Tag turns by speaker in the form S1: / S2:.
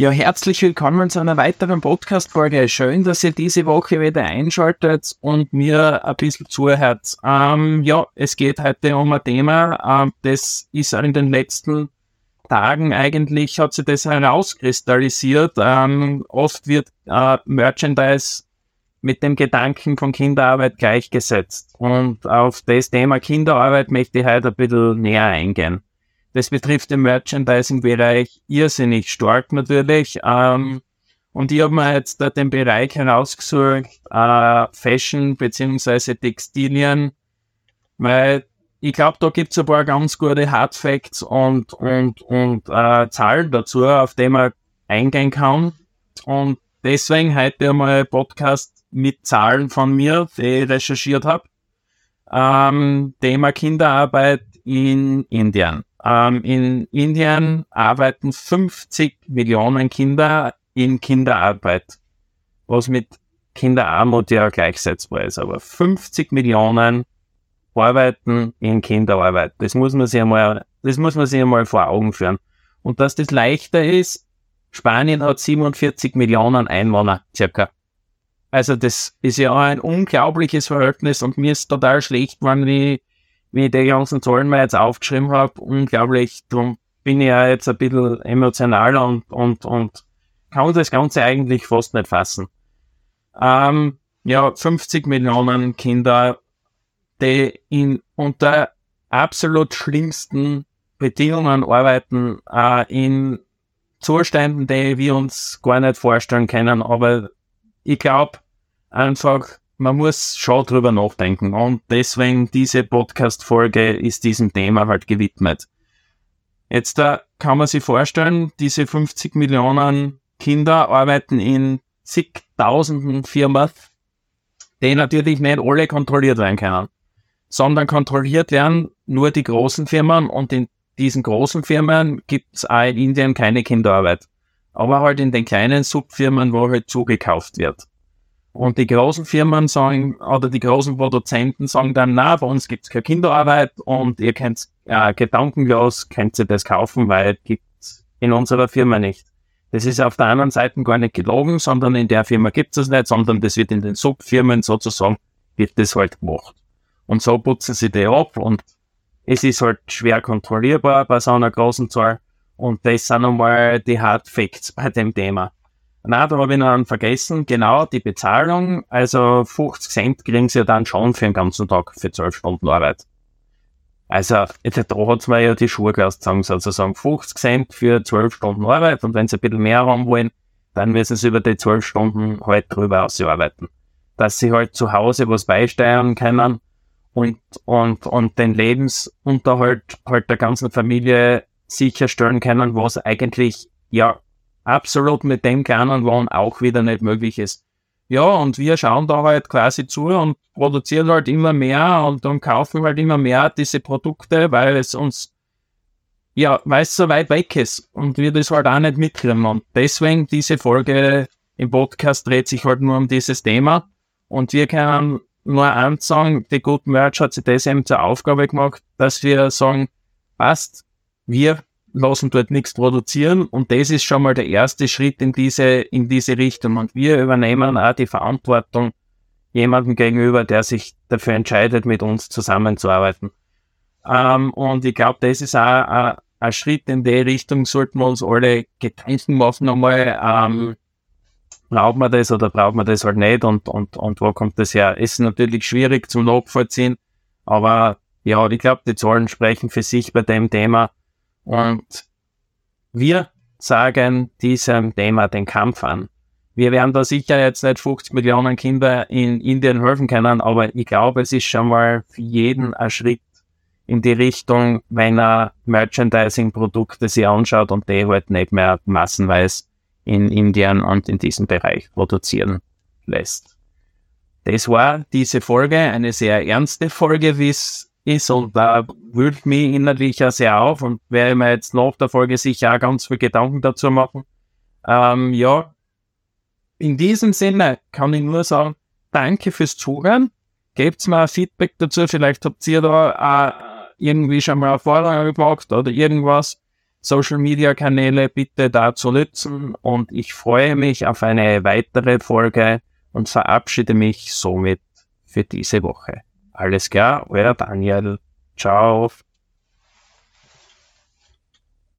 S1: Ja, herzlich willkommen zu einer weiteren Podcast-Folge. Schön, dass ihr diese Woche wieder einschaltet und mir ein bisschen zuhört. Ähm, ja, es geht heute um ein Thema, ähm, das ist in den letzten Tagen eigentlich, hat sich das herauskristallisiert. Ähm, oft wird äh, Merchandise mit dem Gedanken von Kinderarbeit gleichgesetzt. Und auf das Thema Kinderarbeit möchte ich heute ein bisschen näher eingehen. Das betrifft den Merchandising-Bereich irrsinnig stark natürlich. Ähm, und ich habe mir jetzt da den Bereich herausgesucht, äh, Fashion beziehungsweise Textilien, weil ich glaube, da gibt es ein paar ganz gute Hardfacts und, und, und äh, Zahlen dazu, auf die man eingehen kann. Und deswegen heute einmal Podcast mit Zahlen von mir, die ich recherchiert habe. Ähm, Thema Kinderarbeit in Indien. Ähm, in Indien arbeiten 50 Millionen Kinder in Kinderarbeit, was mit Kinderarmut ja gleichsetzbar ist. Aber 50 Millionen arbeiten in Kinderarbeit. Das muss man sich einmal, das muss man sich einmal vor Augen führen. Und dass das leichter ist, Spanien hat 47 Millionen Einwohner, circa. Also das ist ja ein unglaubliches Verhältnis und mir ist total schlecht, wenn ich wie ich die ganzen Zahlen mal jetzt aufgeschrieben habe, unglaublich. Darum bin ich ja jetzt ein bisschen emotionaler und, und, und kann das Ganze eigentlich fast nicht fassen. Ähm, ja, 50 Millionen Kinder, die in unter absolut schlimmsten Bedingungen arbeiten, äh, in Zuständen, die wir uns gar nicht vorstellen können. Aber ich glaube einfach, man muss schon drüber nachdenken und deswegen diese Podcast-Folge ist diesem Thema halt gewidmet. Jetzt da kann man sich vorstellen, diese 50 Millionen Kinder arbeiten in zigtausenden Firmen, die natürlich nicht alle kontrolliert werden können, sondern kontrolliert werden nur die großen Firmen und in diesen großen Firmen gibt es auch in Indien keine Kinderarbeit. Aber halt in den kleinen Subfirmen, wo halt zugekauft wird. Und die großen Firmen sagen, oder die großen Produzenten sagen dann, na, bei uns gibt's keine Kinderarbeit und ihr könnt äh, gedankenlos, könnt ihr das kaufen, weil gibt's in unserer Firma nicht. Das ist auf der anderen Seite gar nicht gelogen, sondern in der Firma gibt's das nicht, sondern das wird in den Subfirmen sozusagen, wird das halt gemacht. Und so putzen sie die ab und es ist halt schwer kontrollierbar bei so einer großen Zahl. Und das sind einmal die Hard Facts bei dem Thema. Na, da habe ich einen vergessen. Genau, die Bezahlung. Also 50 Cent kriegen sie ja dann schon für den ganzen Tag für 12 Stunden Arbeit. Also, jetzt, da hat's mir ja die Schuhe sagen, sozusagen 50 Cent für 12 Stunden Arbeit und wenn sie ein bisschen mehr haben wollen, dann müssen sie über die 12 Stunden halt drüber ausarbeiten. Dass sie halt zu Hause was beisteuern können und, und, und den Lebensunterhalt halt der ganzen Familie sicherstellen können, was eigentlich ja absolut mit dem Lohn auch wieder nicht möglich ist. Ja, und wir schauen da halt quasi zu und produzieren halt immer mehr und dann kaufen halt immer mehr diese Produkte, weil es uns, ja, weil es so weit weg ist und wir das halt auch nicht mitkriegen. Und deswegen diese Folge im Podcast dreht sich halt nur um dieses Thema und wir können nur eins sagen, die Good Merch hat sich das eben zur Aufgabe gemacht, dass wir sagen, passt, wir lassen dort nichts produzieren und das ist schon mal der erste Schritt in diese, in diese Richtung. Und wir übernehmen auch die Verantwortung jemandem gegenüber, der sich dafür entscheidet, mit uns zusammenzuarbeiten. Ähm, und ich glaube, das ist auch ein Schritt in die Richtung, sollten wir uns alle Gedanken machen nochmal, ähm, braucht man das oder braucht man das halt nicht und, und, und wo kommt das her? Ist natürlich schwierig zum Nachvollziehen, aber ja, ich glaube, die Zahlen sprechen für sich bei dem Thema. Und wir sagen diesem Thema den Kampf an. Wir werden da sicher jetzt nicht 50 Millionen Kinder in Indien helfen können, aber ich glaube, es ist schon mal für jeden ein Schritt in die Richtung, wenn er Merchandising-Produkte sich anschaut und die halt nicht mehr massenweise in Indien und in diesem Bereich produzieren lässt. Das war diese Folge, eine sehr ernste Folge, wie es ist und da wühlt mich innerlich ja sehr auf und werde mir jetzt nach der Folge sicher auch ganz viel Gedanken dazu machen. Ähm, ja, in diesem Sinne kann ich nur sagen, danke fürs Zuhören. Gebt mir ein Feedback dazu. Vielleicht habt ihr da äh, irgendwie schon mal Erfahrungen gemacht oder irgendwas. Social Media Kanäle bitte dazu nutzen und ich freue mich auf eine weitere Folge und verabschiede mich somit für diese Woche. Alles klar, euer Daniel. Ciao.